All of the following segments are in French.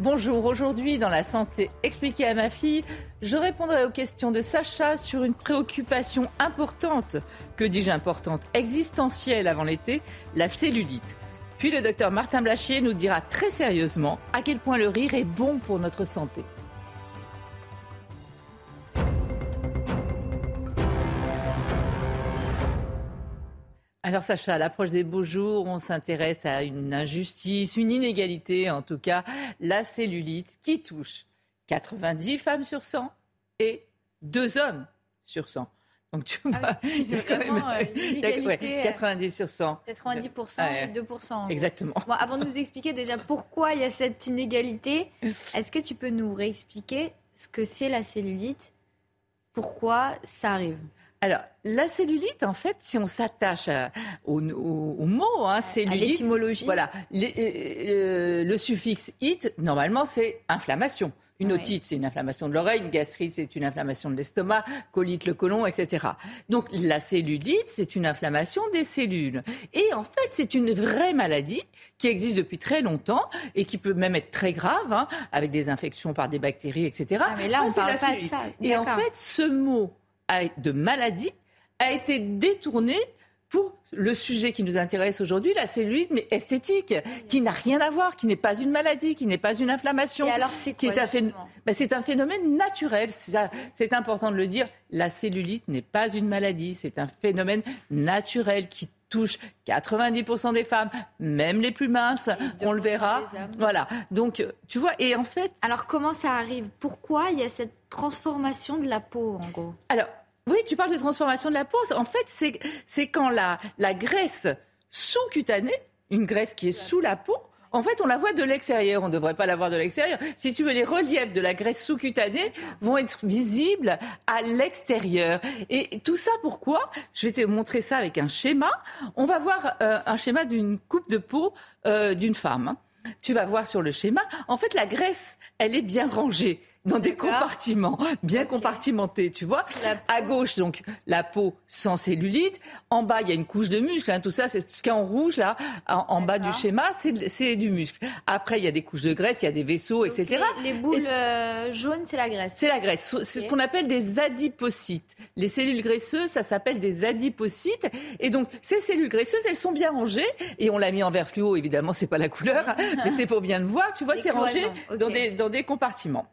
Bonjour, aujourd'hui dans la santé expliquée à ma fille, je répondrai aux questions de Sacha sur une préoccupation importante, que dis-je importante, existentielle avant l'été, la cellulite. Puis le docteur Martin Blachier nous dira très sérieusement à quel point le rire est bon pour notre santé. Alors Sacha, à l'approche des beaux jours, on s'intéresse à une injustice, une inégalité en tout cas, la cellulite qui touche 90 femmes sur 100 et 2 hommes sur 100. Donc tu vois, ah il y a quand même ouais, 90 sur 100. 90% et 2%. Exactement. Bon, avant de nous expliquer déjà pourquoi il y a cette inégalité, est-ce que tu peux nous réexpliquer ce que c'est la cellulite? Pourquoi ça arrive? Alors, la cellulite, en fait, si on s'attache au, mot, hein, cellulite, l'étymologie, voilà, le, le, suffixe it, normalement, c'est inflammation. Une otite, c'est une inflammation de l'oreille, une gastrite, c'est une inflammation de l'estomac, colite le côlon, etc. Donc la cellulite, c'est une inflammation des cellules. Et en fait, c'est une vraie maladie qui existe depuis très longtemps et qui peut même être très grave, hein, avec des infections par des bactéries, etc. Ah, mais là, on parle pas de ça. Et en fait, ce mot de maladie a été détourné pour le sujet qui nous intéresse aujourd'hui, la cellulite, mais esthétique, qui n'a rien à voir, qui n'est pas une maladie, qui n'est pas une inflammation. Et alors, c'est qui est un, ben, c'est un phénomène naturel. C'est important de le dire. La cellulite n'est pas une maladie. C'est un phénomène naturel qui touche 90% des femmes, même les plus minces, on le verra. Voilà. Donc, tu vois, et en fait. Alors, comment ça arrive? Pourquoi il y a cette transformation de la peau, en gros? Alors, oui, tu parles de transformation de la peau. En fait, c'est quand la, la graisse sous-cutanée, une graisse qui est sous la peau, en fait, on la voit de l'extérieur. On ne devrait pas la voir de l'extérieur. Si tu veux, les reliefs de la graisse sous-cutanée vont être visibles à l'extérieur. Et tout ça, pourquoi? Je vais te montrer ça avec un schéma. On va voir euh, un schéma d'une coupe de peau euh, d'une femme. Tu vas voir sur le schéma. En fait, la graisse, elle est bien rangée dans des compartiments bien compartimentés, tu vois. À gauche, donc, la peau sans cellulite. En bas, il y a une couche de muscle. Hein, tout ça, c'est ce qui est en rouge, là, en, bas du schéma, c'est du muscle. Après, il y a des couches de graisse, il y a des vaisseaux, etc. Les, boules euh, jaunes, c'est la graisse. C'est la graisse. C'est ce qu'on appelle des adipocytes. Les cellules graisseuses, ça s'appelle des adipocytes. Et donc, ces cellules graisseuses, elles sont bien rangées. Et on l'a mis en vert fluo, évidemment, c'est pas la couleur, mais c'est pour bien le voir. Tu vois, c'est rangé dans, des, dans des compartiments.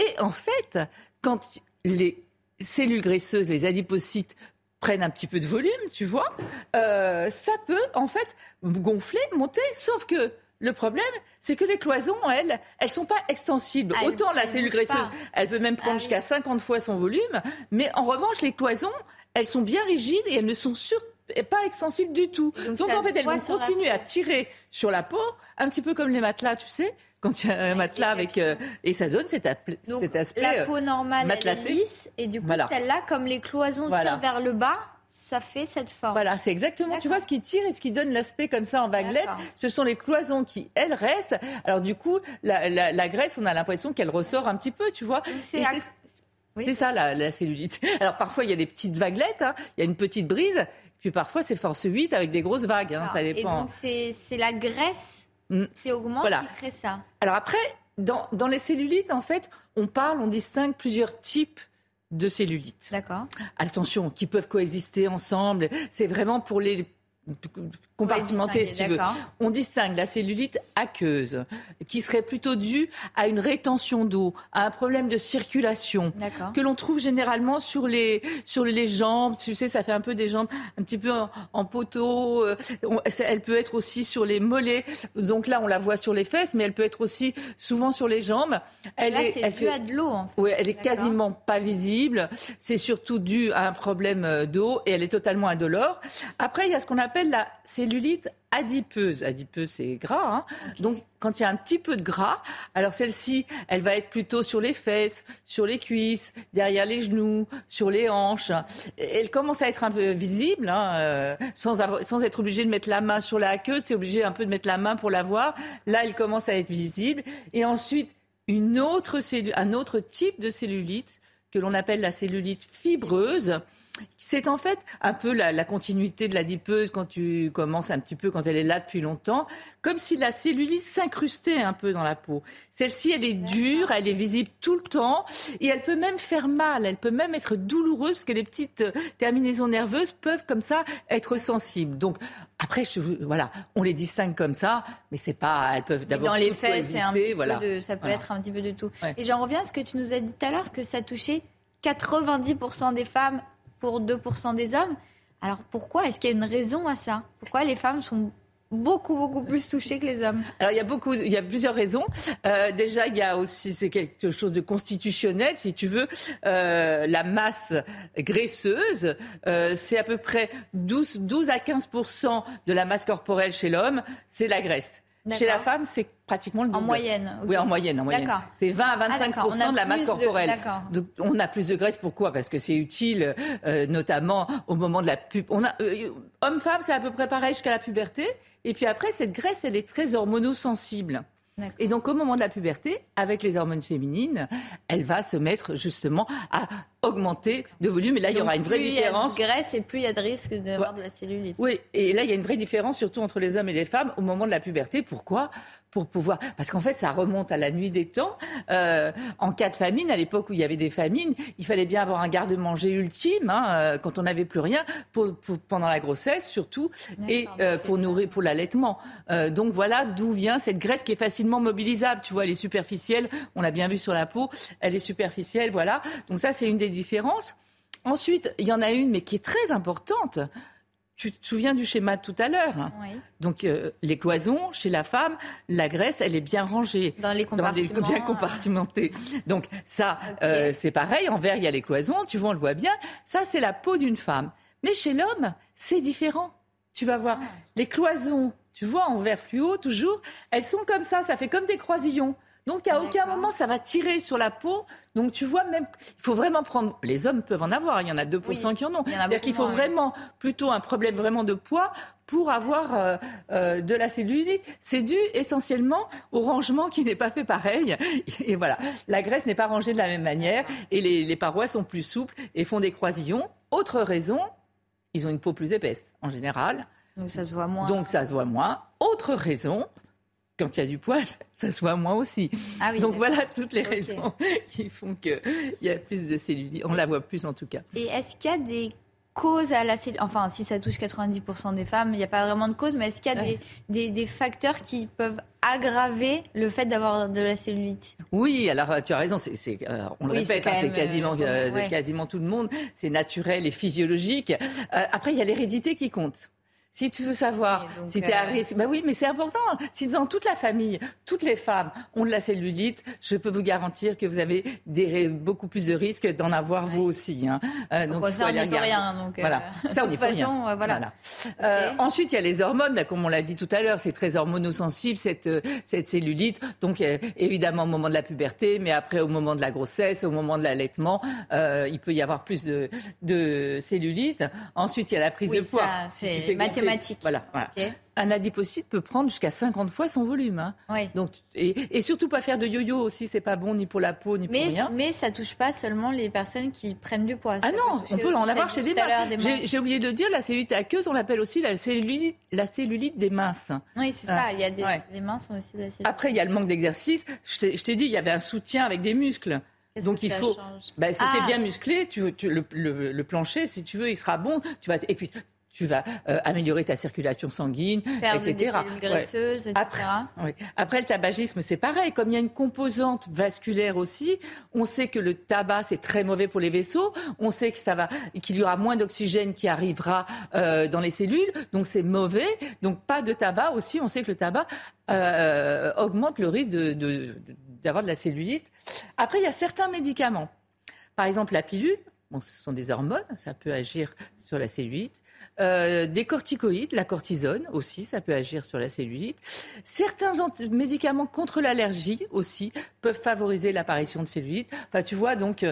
Et en fait, quand les cellules graisseuses, les adipocytes, prennent un petit peu de volume, tu vois, euh, ça peut en fait gonfler, monter, sauf que le problème, c'est que les cloisons, elles, elles sont pas extensibles. Autant la cellule graisseuse, elle peut même prendre ah jusqu'à 50 fois son volume, mais en revanche, les cloisons, elles sont bien rigides et elles ne sont sur pas extensible du tout. Donc, en fait, elles vont continuer à tirer sur la peau, un petit peu comme les matelas, tu sais, quand il y a un matelas avec euh, et ça donne cet, cet aspect la peau normale elle est lisse et du coup celle-là, comme les cloisons tirent vers le bas. Ça fait cette forme. Voilà, c'est exactement, tu vois, ce qui tire et ce qui donne l'aspect comme ça en vaguelette, ce sont les cloisons qui, elles, restent. Alors du coup, la, graisse, on a l'impression qu'elle ressort un petit peu, tu vois. C'est ça la, cellulite. Alors parfois il y a des petites vaguelettes, hein. il y a une petite brise, puis parfois, c'est force 8 avec des grosses vagues. Hein, ça dépend. Et donc, c'est la graisse mm. qui augmente qui crée ça. Alors après, dans, dans les cellulites, en fait, on parle, on distingue plusieurs types de cellulites. D'accord. Attention, qui peuvent coexister ensemble. C'est vraiment pour les si tu veux. On distingue la cellulite aqueuse, qui serait plutôt due à une rétention d'eau, à un problème de circulation, que l'on trouve généralement sur les, sur les jambes. Tu sais, ça fait un peu des jambes un petit peu en, poteau. Euh, elle peut être aussi sur les mollets. Donc là, on la voit sur les fesses, mais elle peut être aussi souvent sur les jambes. Elle là, c'est dû à de l'eau, en fait. Oui, elle est quasiment pas visible. C'est surtout dû à un problème euh, d'eau et elle est totalement indolore. Après, il y a ce qu'on appelle la cellulite adipeuse. Adipeuse, c'est gras. Hein. Donc, quand il y a un petit peu de gras, alors celle-ci, elle va être plutôt sur les fesses, sur les cuisses, derrière les genoux, sur les hanches. Elle commence à être un peu visible, hein, euh, sans, sans être obligé de mettre la main sur la queue. C'est obligé un peu de mettre la main pour la voir. Là, elle commence à être visible. Et ensuite, une autre un autre type de cellulite que l'on appelle la cellulite fibreuse c'est en fait un peu la, continuité de la dipeuse quand tu commences un petit peu, quand elle est là depuis longtemps, comme si la cellulite s'incrustait un peu dans la peau. Celle-ci, elle est dure, elle est visible tout le temps et elle peut même faire mal, elle peut même être douloureuse parce que les petites euh, terminaisons nerveuses peuvent comme ça être sensibles. Donc après, voilà, on les distingue comme ça, mais c'est pas, elles peuvent d'abord dans les faits, c'est un petit peu de, ça peut être un petit peu de tout. Et j'en reviens à ce que tu nous as dit tout à l'heure que ça touchait 90% des femmes pour 2% des hommes. Alors pourquoi Est-ce qu'il y a une raison à ça? Pourquoi les femmes sont beaucoup beaucoup plus touchées que les hommes? Alors il y a beaucoup, il y a plusieurs raisons. Euh, déjà il y a aussi c'est quelque chose de constitutionnel, si tu veux. Euh, la masse graisseuse, euh, c'est à peu près 12, 12 à 15 de la masse corporelle chez l'homme, c'est la graisse. Chez la femme, c'est pratiquement le double. En moyenne. Oui, en moyenne, en moyenne. C'est 20 à 25 ah, de la masse corporelle. Donc, on a plus de graisse. Pourquoi? Parce que c'est utile, euh, notamment au moment de la pub. On a euh, homme-femme, c'est à peu près pareil jusqu'à la puberté. Et puis après, cette graisse, elle est très hormonosensible. Et donc, au moment de la puberté, avec les hormones féminines, elle va se mettre justement à augmenter de volume. Et là, il y aura une vraie différence. Plus il y a de graisse et plus il y a de risque d'avoir de la cellulite. Oui, et là, il y a une vraie différence, surtout entre les hommes et les femmes, au moment de la puberté. Pourquoi? Pour pouvoir. Parce qu'en fait, ça remonte à la nuit des temps. Euh, en cas de famine, à l'époque où il y avait des famines, il fallait bien avoir un garde-manger ultime, hein, euh, quand on n'avait plus rien, pour, pendant la grossesse surtout, et euh, pour nourrir, pour l'allaitement. donc voilà d'où vient cette graisse qui est facilement mobilisable. Tu vois, elle est superficielle. On l'a bien vu sur la peau. Elle est superficielle, voilà. Donc ça, c'est une des différences. Ensuite, il y en a une, mais qui est très importante. Tu te souviens du schéma tout à l'heure Donc, euh, les cloisons, chez la femme, la graisse, elle est bien rangée. Dans les compartiments. bien compartimentée. Donc, ça, euh, c'est pareil. Envers, il y a les cloisons, tu vois, on le voit bien. Ça, c'est la peau d'une femme. Mais chez l'homme, c'est différent. Tu vas voir, ah. les cloisons, tu vois, en vert fluo, toujours, elles sont comme ça. Ça fait comme des croisillons. Donc à aucun moment ça va tirer sur la peau. Donc tu vois même, il faut vraiment prendre. Les hommes peuvent en avoir, il y en a 2% qui en ont. C'est-à-dire qu'il faut vraiment plutôt un problème vraiment de poids pour avoir euh, euh, de la cellulite. C'est dû essentiellement au rangement qui n'est pas fait pareil. Et voilà, la graisse n'est pas rangée de la même manière et les, les parois sont plus souples et font des croisillons. Autre raison, ils ont une peau plus épaisse en général. Donc ça se voit moins. Donc ça se voit moins. Autre raison, quand il y a du poil, ça soit moins aussi. Ah Donc voilà toutes les raisons qui font qu'il y a plus de cellulite. On la voit plus en tout cas. Et est-ce qu'il y a des causes à la cellulite Enfin, si ça touche 90% des femmes, il n'y a pas vraiment de cause, mais est-ce qu'il y a des, des, facteurs qui peuvent aggraver le fait d'avoir de la cellulite? Oui, alors tu as raison, c'est, euh, on le répète, c'est, hein, quasiment, euh, euh, quasiment tout le monde, c'est naturel et physiologique. après, il y a l'hérédité qui compte. Si tu veux savoir si tu es à euh, risque, bah oui, mais c'est important. Si dans toute la famille, toutes les femmes ont de la cellulite, je peux vous garantir que vous avez des, beaucoup plus de risques d'en avoir vous aussi. Hein. Euh, donc, ça, on n'y peut rien. Donc, voilà. Euh, ça, de toute façon, voilà. ensuite, il y a les hormones, comme on l'a dit tout à l'heure, c'est très hormonosensible cette cette cellulite. Donc, évidemment au moment de la puberté, mais après au moment de la grossesse, au moment de l'allaitement, il peut y avoir plus de de cellulite. Ensuite, il y a la prise de poids. Voilà. Un adipocyte peut prendre jusqu'à 50 fois son volume. Hein. Donc, et, surtout pas faire de yo-yo aussi, c'est pas bon ni pour la peau ni pour rien. Mais ça touche pas seulement les personnes qui prennent du poids. ah non, on peut en avoir chez des minces. J'ai oublié de le dire, la cellulite aqueuse, on l'appelle aussi la cellulite, la cellulite des minces. Oui, c'est ça. Il y a des, les minces ont aussi de la cellulite. Après, il y a le manque d'exercice. Je t'ai dit, il y avait un soutien avec des muscles. Donc il faut. Bah, c'était ah. bien musclé. Tu, le, le, plancher, si tu veux, il sera bon. Tu vas et puis tu vas euh, améliorer ta circulation sanguine, etc. Des graisseuses, etc. Après, le tabagisme, c'est pareil. Comme il y a une composante vasculaire aussi, on sait que le tabac, c'est très mauvais pour les vaisseaux. On sait que ça va, qu'il y aura moins d'oxygène qui arrivera euh, dans les cellules. Donc, c'est mauvais. Donc, pas de tabac aussi. On sait que le tabac euh, augmente le risque d'avoir de, de la cellulite. Après, il y a certains médicaments. Par exemple, la pilule bon, ce sont des hormones, ça peut agir sur la cellulite. Euh, des corticoïdes, la cortisone aussi, ça peut agir sur la cellulite. Certains médicaments contre l'allergie aussi peuvent favoriser l'apparition de cellulite. Enfin, tu vois, donc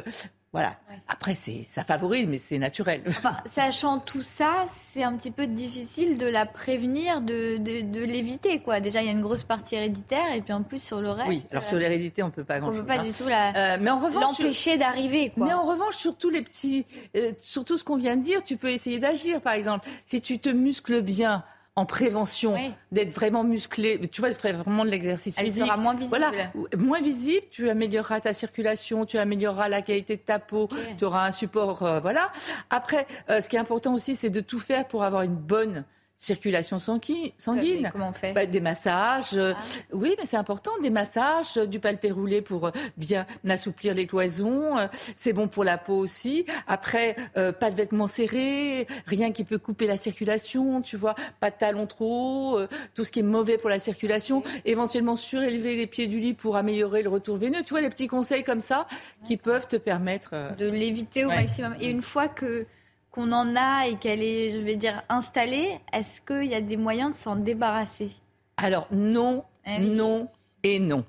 voilà. Après, c'est, ça favorise, mais c'est naturel. Enfin, sachant tout ça, c'est un petit peu difficile de la prévenir, de, de, l'éviter, quoi. Déjà, il y a une grosse partie héréditaire, et puis en plus sur le reste. Oui. Alors sur euh, l'hérédité, on peut pas grand-chose. On peut pas du tout la. Euh, mais en revanche, l'empêcher d'arriver, quoi. Mais en revanche, sur tous les petits, euh, sur tout ce qu'on vient de dire, tu peux essayer d'agir. Par exemple, si tu te muscles bien en prévention, d'être vraiment musclé. Tu vois, faire vraiment de l'exercice physique. Elle sera moins visible. Voilà, moins visible. Tu amélioreras ta circulation, tu amélioreras la qualité de ta peau, tu auras un support. Euh, voilà. Après, euh, ce qui est important aussi, c'est de tout faire pour avoir une bonne circulation sanguine. Comment on fait bah, Des massages. Euh, ah. Oui, mais c'est important. Des massages, euh, du palpé roulé pour euh, bien assouplir les cloisons. C'est bon pour la peau aussi. Après, pas de vêtements serrés, rien qui peut couper la circulation, tu vois. Pas de talons trop hauts, tout ce qui est mauvais pour la circulation. Éventuellement surélever les pieds du lit pour améliorer le retour veineux. Tu vois, des petits conseils comme ça qui peuvent te permettre... De l'éviter au maximum. Et une fois que qu'on en a et qu'elle est, je vais dire, installée, est-ce qu'il y a des moyens de s'en débarrasser? Alors non, eh non et non.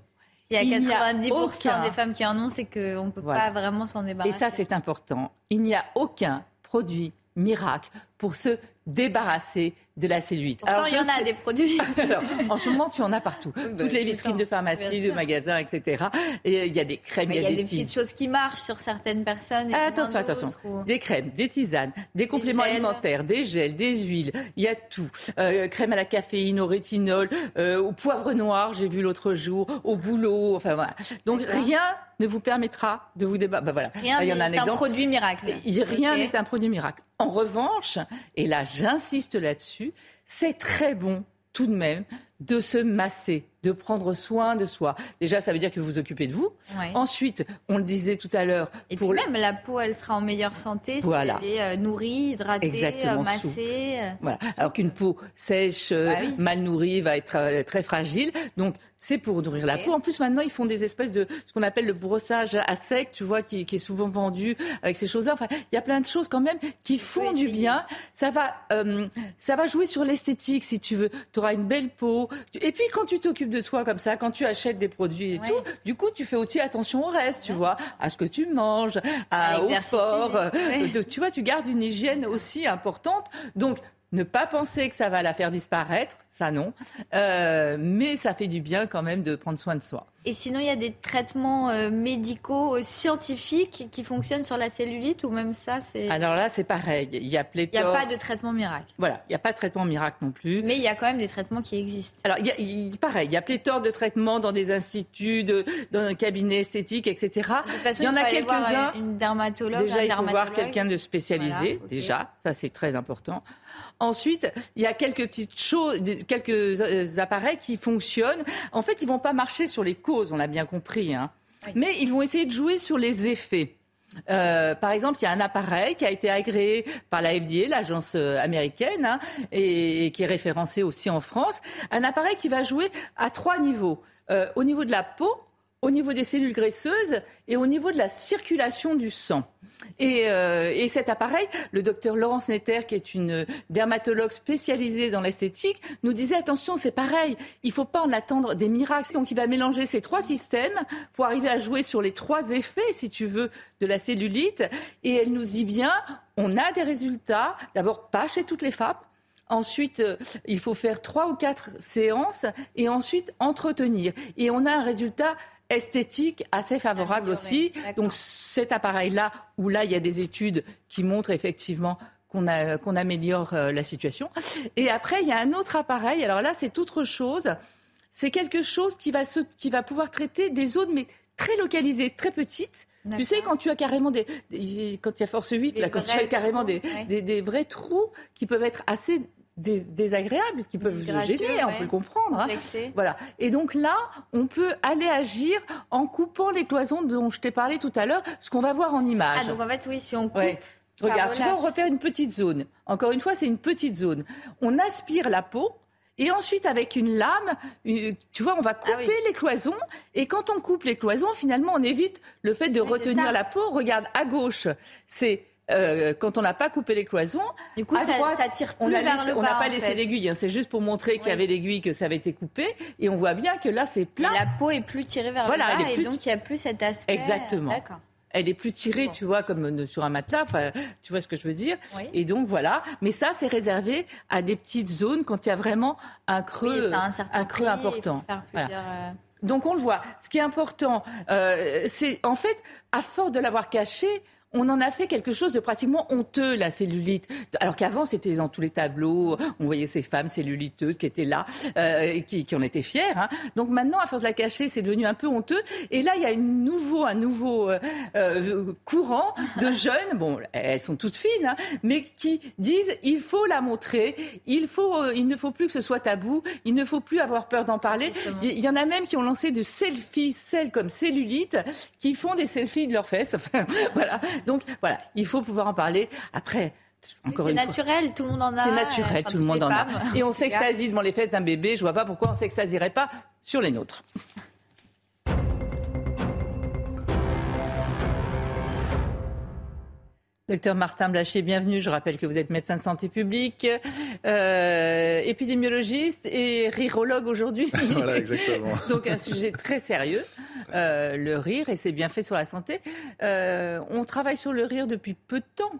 S'il y a 90% des femmes qui en ont, c'est qu'on ne peut pas vraiment s'en débarrasser. Et ça, c'est important. Il n'y a aucun produit miracle pour se débarrasser de la cellulite. Alors, il y en a des produits. en ce moment, tu en as partout. Bah, Toutes les vitrines de pharmacie, de magasins, etc. Et il y a des crèmes, il y a, des, petites choses qui marchent sur certaines personnes. attention, attention. Des crèmes, des tisanes, des compléments alimentaires, des gels, des huiles. Il y a tout. Euh, crème à la caféine, au rétinol, euh, au poivre noir, j'ai vu l'autre jour, au boulot. Enfin voilà. Donc rien ne vous permettra de vous débattre. Ben, voilà. Rien n'est un, un, produit miracle. Rien n'est un produit miracle. En revanche, et là j'insiste là-dessus, c'est très bon tout de même de se masser, de prendre soin de soi. Déjà, ça veut dire que vous vous occupez de vous. Ensuite, on le disait tout à l'heure. Et pour puis même, la peau, elle sera en meilleure santé si elle est euh, nourrie, hydratée, euh, massée. Euh. Voilà. Alors qu'une peau sèche, bah mal nourrie, va être très fragile. Donc, c'est pour nourrir la peau. En plus, maintenant, ils font des espèces de ce qu'on appelle le brossage à sec, tu vois, qui, est souvent vendu avec ces choses-là. Enfin, il y a plein de choses quand même qui font du bien. Ça va, ça va jouer sur l'esthétique, si tu veux. Tu auras une belle peau. Et puis, quand tu t'occupes de toi comme ça, quand tu achètes des produits et tout, du coup, tu fais aussi attention au reste, tu vois, à ce que tu manges, à, au sport. Euh, tu vois, tu gardes une hygiène aussi importante. Donc, ne pas penser que ça va la faire disparaître, ça non, euh, mais ça fait du bien quand même de prendre soin de soi. Et sinon, il y a des traitements euh, médicaux, euh, scientifiques qui fonctionnent sur la cellulite ou même ça, c'est... Alors là, c'est pareil. Il y a pléthore... Il n'y a pas de traitement miracle. Voilà, il n'y a pas de traitement miracle non plus. Mais il y a quand même des traitements qui existent. Alors, il y a, pareil, il y a pléthore de traitements dans des instituts, de, dans un cabinet esthétique, etc. De toute façon, il y en a quelques-uns. Une dermatologue, Déjà, il faut voir quelqu'un de spécialisé, déjà. Ça, c'est très important. Ensuite, il y a quelques petites choses, quelques euh, appareils qui fonctionnent. En fait, ils vont pas marcher sur les causes, on l'a bien compris, hein. mais ils vont essayer de jouer sur les effets. Euh, par exemple, il y a un appareil qui a été agréé par la FDA, l'agence euh, américaine, hein, et, qui est référencé aussi en France. Un appareil qui va jouer à trois niveaux. au niveau de la peau, au niveau des cellules graisseuses et au niveau de la circulation du sang. Et, euh, et cet appareil, le docteur Laurence Netter, qui est une dermatologue spécialisée dans l'esthétique, nous disait attention, c'est pareil, il ne faut pas en attendre des miracles. Donc il va mélanger ces trois systèmes pour arriver à jouer sur les trois effets, si tu veux, de la cellulite. Et elle nous dit bien, on a des résultats, d'abord pas chez toutes les femmes, Ensuite, euh, il faut faire trois ou quatre séances et ensuite entretenir. Et on a un résultat esthétique assez favorable aussi. Donc cet appareil-là, où là, il y a des études qui montrent effectivement qu'on améliore euh, la situation. Et après, il y a un autre appareil. Alors là, c'est autre chose. C'est quelque chose qui va, qui va pouvoir traiter des zones, mais très localisées, très petites. Tu sais, quand tu as carrément des. quand il y a force 8, là, quand tu as carrément des, des, vrais trous qui peuvent être assez désagréables, qui peuvent gêner, on peut le comprendre. Hein. Voilà. Et donc là, on peut aller agir en coupant les cloisons dont je t'ai parlé tout à l'heure, ce qu'on va voir en image. Ah, donc en fait, oui, si on coupe. Regarde, tu vois, on repère une petite zone. Encore une fois, c'est une petite zone. On aspire la peau Et ensuite, avec une lame, tu vois, on va ah couper les cloisons. Et quand on coupe les cloisons, finalement, on évite le fait de retenir la peau. Regarde, à gauche, c'est euh, quand on n'a pas coupé les cloisons. Du coup, ça, tire plus on vers le On n'a pas laissé l'aiguille. Hein. c'est juste pour montrer qu'il y avait l'aiguille, que ça avait été coupé. Et on voit bien que là, c'est plat. la peau est plus tirée vers le bas et donc il n'y a plus cet aspect. Exactement. D'accord elle est plus tirée, tu vois, comme sur un matelas. Enfin, tu vois ce que je veux dire. Et donc voilà. Mais ça, c'est réservé à des petites zones quand il y a vraiment un creux, un, creux important. Euh, donc on le voit. Ce qui est important, euh, c'est en fait, à force de l'avoir caché, on en a fait quelque chose de pratiquement honteux, la cellulite. Alors qu'avant, c'était dans tous les tableaux, on voyait ces femmes celluliteuses qui étaient là, euh, qui, qui, en étaient fières. Hein. Donc maintenant, à force de la cacher, c'est devenu un peu honteux. Et là, il y a une nouveau, un nouveau euh, euh, courant de jeunes, bon, elles sont toutes fines, hein, mais qui disent il faut la montrer, il, faut, il ne faut plus que ce soit tabou, il ne faut plus avoir peur d'en parler. Il y en a même qui ont lancé de selfies, celles comme cellulite, qui font des selfies de leurs fesses. Enfin, voilà. Donc voilà, il faut pouvoir en parler. Après, c'est naturel, tout le monde en a. C'est naturel, tout le monde en a. Et on s'extasie devant les fesses d'un bébé. Je vois pas pourquoi on s'extasierait pas sur les nôtres. Docteur Martin Blaché, bienvenue. Je rappelle que vous êtes médecin de santé publique, euh, épidémiologiste et rirologue aujourd'hui. voilà, exactement. Donc un sujet très sérieux, euh, le rire et ses bienfaits sur la santé. Euh, on travaille sur le rire depuis peu de temps.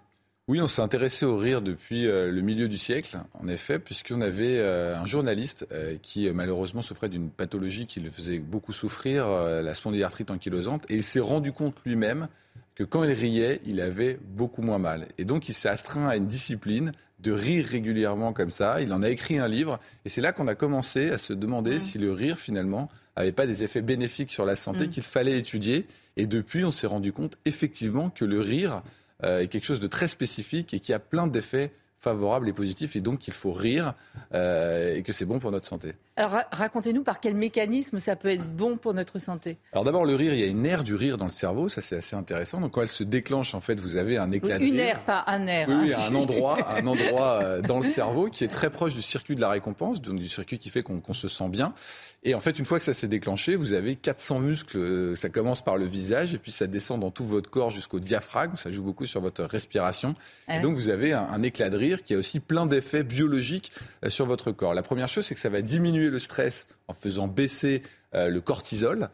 Oui, on s'est intéressé au rire depuis le milieu du siècle, en effet, puisqu'on avait un journaliste qui malheureusement souffrait d'une pathologie qui le faisait beaucoup souffrir, la spondylarthrite ankylosante, et il s'est rendu compte lui-même que quand il riait, il avait beaucoup moins mal. Et donc il s'est astreint à une discipline de rire régulièrement comme ça. Il en a écrit un livre. Et c'est là qu'on a commencé à se demander mmh. si le rire, finalement, n'avait pas des effets bénéfiques sur la santé mmh. qu'il fallait étudier. Et depuis, on s'est rendu compte effectivement que le rire euh, est quelque chose de très spécifique et qui a plein d'effets favorable et positif et donc qu'il faut rire euh, et que c'est bon pour notre santé. Alors racontez-nous par quel mécanisme ça peut être bon pour notre santé. Alors d'abord le rire, il y a une aire du rire dans le cerveau, ça c'est assez intéressant. Donc quand elle se déclenche, en fait, vous avez un éclat de Une aire, pas un air. Oui, hein. un endroit, un endroit euh, dans le cerveau qui est très proche du circuit de la récompense, donc du circuit qui fait qu'on se sent bien. Et en fait, une fois que ça s'est déclenché, vous avez 400 muscles. Euh, ça commence par le visage et puis ça descend dans tout votre corps jusqu'au diaphragme. Ça joue beaucoup sur votre respiration. Ah et donc, vous avez un, éclat de rire qui a aussi plein d'effets biologiques euh, sur votre corps. La première chose, c'est que ça va diminuer le stress en faisant baisser euh, le cortisol.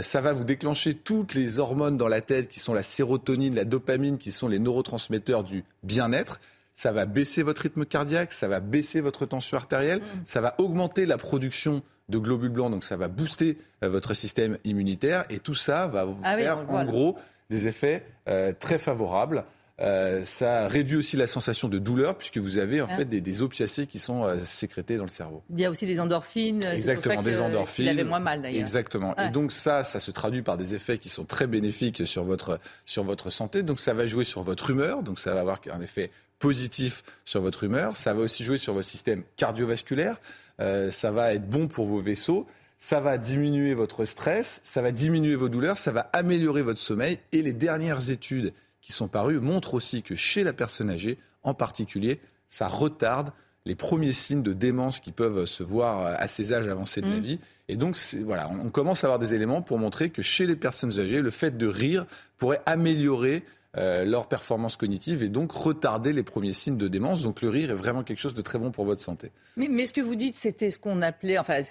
ça va vous déclencher toutes les hormones dans la tête qui sont la sérotonine, la dopamine, qui sont les neurotransmetteurs du bien-être ça va baisser votre rythme cardiaque, ça va baisser votre tension artérielle, mmh. ça va augmenter la production de globules blancs, donc ça va booster euh, votre système immunitaire et tout ça va vous ah faire en gros des effets euh, très favorables. Euh, ça réduit aussi la sensation de douleur puisque vous avez en ah. fait des, opiacés qui sont sécrétés dans le cerveau. Il y a aussi des endorphines. Exactement, des endorphines. Il avait moins mal d'ailleurs. Exactement. Et donc ça, ça se traduit par des effets qui sont très bénéfiques sur votre, sur votre santé. Donc ça va jouer sur votre humeur. Donc ça va avoir un effet positif sur votre humeur. Ça va aussi jouer sur votre système cardiovasculaire. Euh, ça va être bon pour vos vaisseaux, ça va diminuer votre stress, ça va diminuer vos douleurs, ça va améliorer votre sommeil. Et les dernières études qui sont parues montrent aussi que chez la personne âgée, en particulier, ça retarde les premiers signes de démence qui peuvent se voir à ces âges avancés de la mmh. vie. Et donc, voilà, on commence à avoir des éléments pour montrer que chez les personnes âgées, le fait de rire pourrait améliorer euh, leur performance cognitive et donc retarder les premiers signes de démence. Donc le rire est vraiment quelque chose de très bon pour votre santé. Mais, mais ce que vous dites, c'était ce qu'on appelait, enfin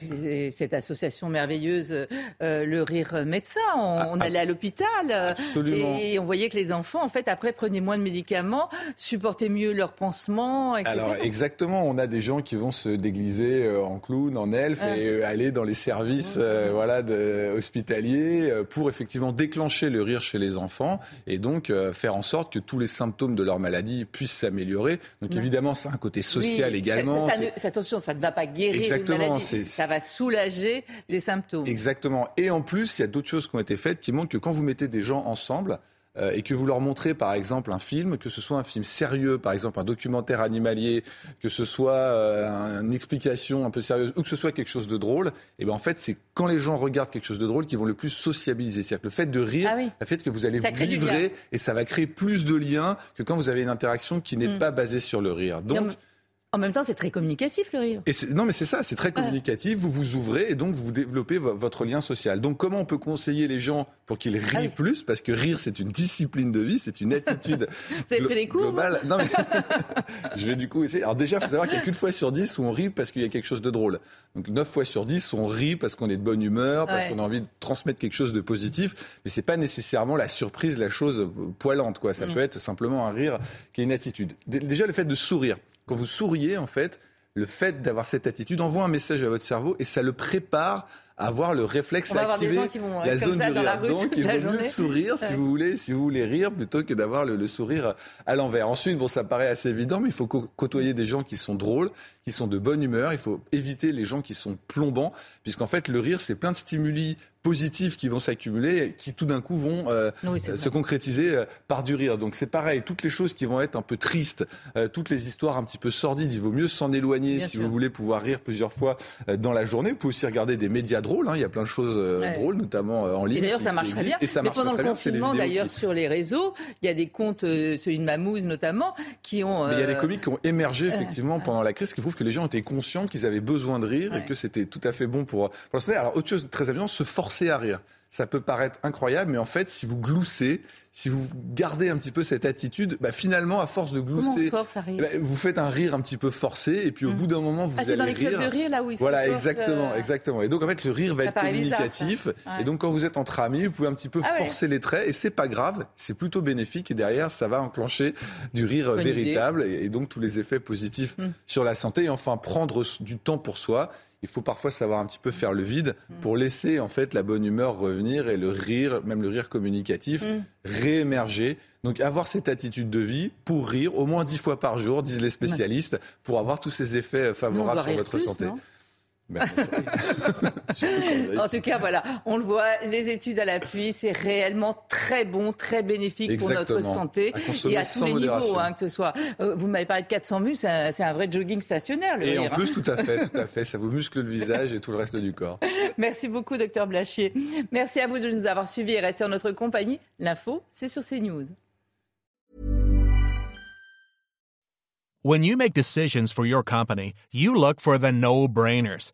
cette association merveilleuse, euh, le rire médecin. On, ah, allait à l'hôpital euh, et on voyait que les enfants, en fait, après prenaient moins de médicaments, supportaient mieux leurs pansements, etc. Alors exactement, on a des gens qui vont se déguiser en clown, en elfe ah. et aller dans les services voilà, de, hospitaliers pour effectivement déclencher le rire chez les enfants et donc faire en sorte que tous les symptômes de leur maladie puissent s'améliorer. Donc évidemment, c'est un côté social également. Ça, ça, attention, ça ne va pas guérir Exactement, une maladie, ça va soulager les symptômes. Exactement. Et en plus, il y a d'autres choses qui ont été faites qui montrent que quand vous mettez des gens ensemble, euh, et que vous leur montrez par exemple un film, que ce soit un film sérieux, par exemple un documentaire animalier, que ce soit euh, une explication un peu sérieuse ou que ce soit quelque chose de drôle, et eh ben en fait c'est quand les gens regardent quelque chose de drôle qu'ils vont le plus sociabiliser. C'est-à-dire que le fait de rire, ah le fait que vous allez vous livrer et ça va créer plus de liens que quand vous avez une interaction qui n'est mm. pas basée sur le rire. Donc En même temps, c'est très communicatif le rire. Et non, mais c'est ça, c'est très communicatif. Vous vous ouvrez et donc vous développez votre lien social. Donc, comment on peut conseiller les gens pour qu'ils rient ah plus? Parce que rire, c'est une discipline de vie, c'est une attitude vous avez pris des cours, globale. Non, mais je vais du coup essayer. Alors déjà, il faut savoir qu'il y a qu'une fois sur dix où on rit parce qu'il y a quelque chose de drôle. Donc, neuf fois sur dix, on rit parce qu'on est de bonne humeur, parce qu'on a envie de transmettre quelque chose de positif. Mais c'est pas nécessairement la surprise, la chose poilante. Quoi. Ça mm. peut être simplement un rire qui est une attitude. Déjà, le fait de sourire. Quand vous souriez, en fait, le fait d'avoir cette attitude envoie un message à votre cerveau et ça le prépare avoir le réflexe à activer la zone du rire. Donc, il vaut mieux sourire si vous voulez, si vous voulez rire, plutôt que d'avoir le, sourire à l'envers. Ensuite, bon, ça paraît assez évident, mais il faut côtoyer des gens qui sont drôles, qui sont de bonne humeur. Il faut éviter les gens qui sont plombants, puisqu'en fait, le rire, c'est plein de stimuli positifs qui vont s'accumuler, qui tout d'un coup vont euh, se concrétiser euh, par du rire. Donc c'est pareil, toutes les choses qui vont être un peu tristes, euh, toutes les histoires un petit peu sordides, il vaut mieux s'en éloigner si vous voulez pouvoir rire plusieurs fois dans la journée. Vous pouvez aussi regarder des médias drôles, hein. il y a plein de choses drôles, notamment en ligne. Et d'ailleurs, ça marche très bien. Et ça Mais marche pendant très le confinement, d'ailleurs, sur les réseaux, il y a des comptes, celui de Mamouze notamment, qui ont... Mais il y a des comiques qui ont émergé effectivement pendant la crise, qui prouvent que les gens étaient conscients qu'ils avaient besoin de rire et que c'était tout à fait bon pour... pour Alors autre chose très amusant, se forcer à rire ça peut paraître incroyable, mais en fait, si vous gloussez, si vous gardez un petit peu cette attitude, bah, finalement, à force de glousser, bah, vous faites un rire un petit peu forcé, et puis au mmh. bout d'un moment, vous ah, allez dans les rire. de rire là où Voilà, exactement, euh, exactement. Et donc en fait, le rire va être communicatif. Et donc quand vous êtes entre amis, vous pouvez un petit peu ah forcer les traits, et c'est pas grave, c'est plutôt bénéfique. Et derrière, ça va enclencher du rire véritable, et, donc tous les effets positifs mmh. sur la santé. Et enfin, prendre du temps pour soi il faut parfois savoir un petit peu faire le vide mm. pour laisser en fait la bonne humeur revenir et le rire, même le rire communicatif, mm. réémerger. Donc avoir cette attitude de vie pour rire au moins dix fois par jour, disent les spécialistes, pour avoir tous ces effets favorables sur votre santé. Ben, en tout cas, voilà, on le voit, les études à l'appui, c'est réellement très bon, très bénéfique pour notre santé et à tous les niveaux, hein, que ce soit. Euh, vous m'avez parlé de 400 muscles, c'est un vrai jogging stationnaire. Le et en hein. plus, tout à fait, tout à fait, ça vous muscle le visage et tout le reste du corps. Merci beaucoup, docteur Blachier. Merci à vous de nous avoir suivis et rester en notre compagnie. L'info, c'est sur CNews. When you make decisions for your company, you look for the no-brainers.